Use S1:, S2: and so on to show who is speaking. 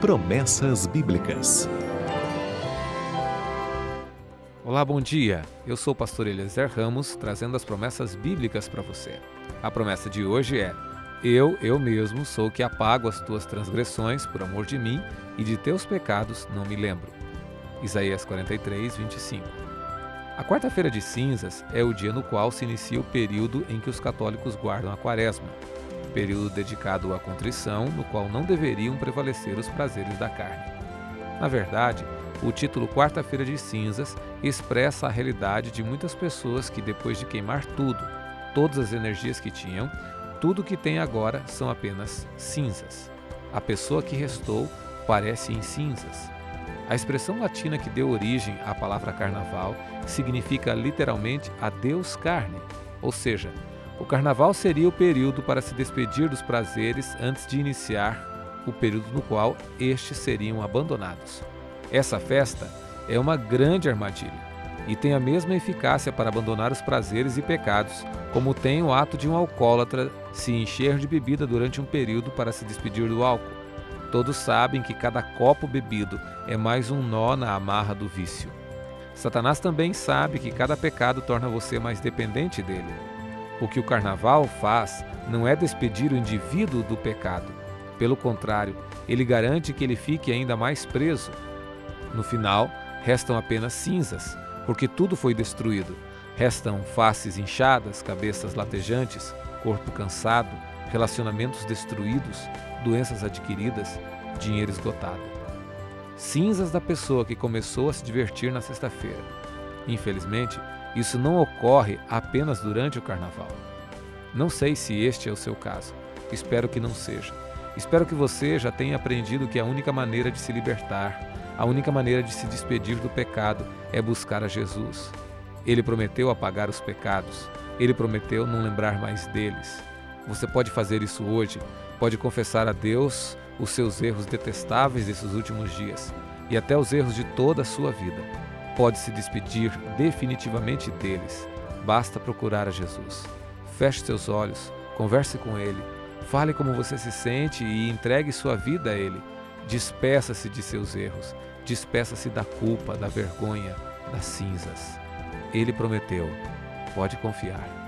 S1: Promessas Bíblicas.
S2: Olá, bom dia. Eu sou o pastor Eliezer Ramos, trazendo as promessas bíblicas para você. A promessa de hoje é: Eu, eu mesmo, sou que apago as tuas transgressões por amor de mim e de teus pecados não me lembro. Isaías 43, 25. A quarta-feira de cinzas é o dia no qual se inicia o período em que os católicos guardam a quaresma, período dedicado à contrição, no qual não deveriam prevalecer os prazeres da carne. Na verdade, o título Quarta-feira de Cinzas expressa a realidade de muitas pessoas que, depois de queimar tudo, todas as energias que tinham, tudo que tem agora são apenas cinzas. A pessoa que restou parece em cinzas. A expressão latina que deu origem à palavra carnaval significa literalmente adeus carne, ou seja, o carnaval seria o período para se despedir dos prazeres antes de iniciar o período no qual estes seriam abandonados. Essa festa é uma grande armadilha e tem a mesma eficácia para abandonar os prazeres e pecados, como tem o ato de um alcoólatra se encher de bebida durante um período para se despedir do álcool. Todos sabem que cada copo bebido é mais um nó na amarra do vício. Satanás também sabe que cada pecado torna você mais dependente dele. O que o carnaval faz não é despedir o indivíduo do pecado. Pelo contrário, ele garante que ele fique ainda mais preso. No final, restam apenas cinzas, porque tudo foi destruído. Restam faces inchadas, cabeças latejantes, corpo cansado, relacionamentos destruídos, doenças adquiridas, dinheiro esgotado. Cinzas da pessoa que começou a se divertir na sexta-feira. Infelizmente, isso não ocorre apenas durante o carnaval. Não sei se este é o seu caso. Espero que não seja. Espero que você já tenha aprendido que a única maneira de se libertar, a única maneira de se despedir do pecado é buscar a Jesus. Ele prometeu apagar os pecados. Ele prometeu não lembrar mais deles. Você pode fazer isso hoje. Pode confessar a Deus os seus erros detestáveis desses últimos dias e até os erros de toda a sua vida pode se despedir definitivamente deles. Basta procurar a Jesus. Feche seus olhos, converse com Ele, fale como você se sente e entregue sua vida a Ele. Despeça-se de seus erros, despeça-se da culpa, da vergonha, das cinzas. Ele prometeu. Pode confiar.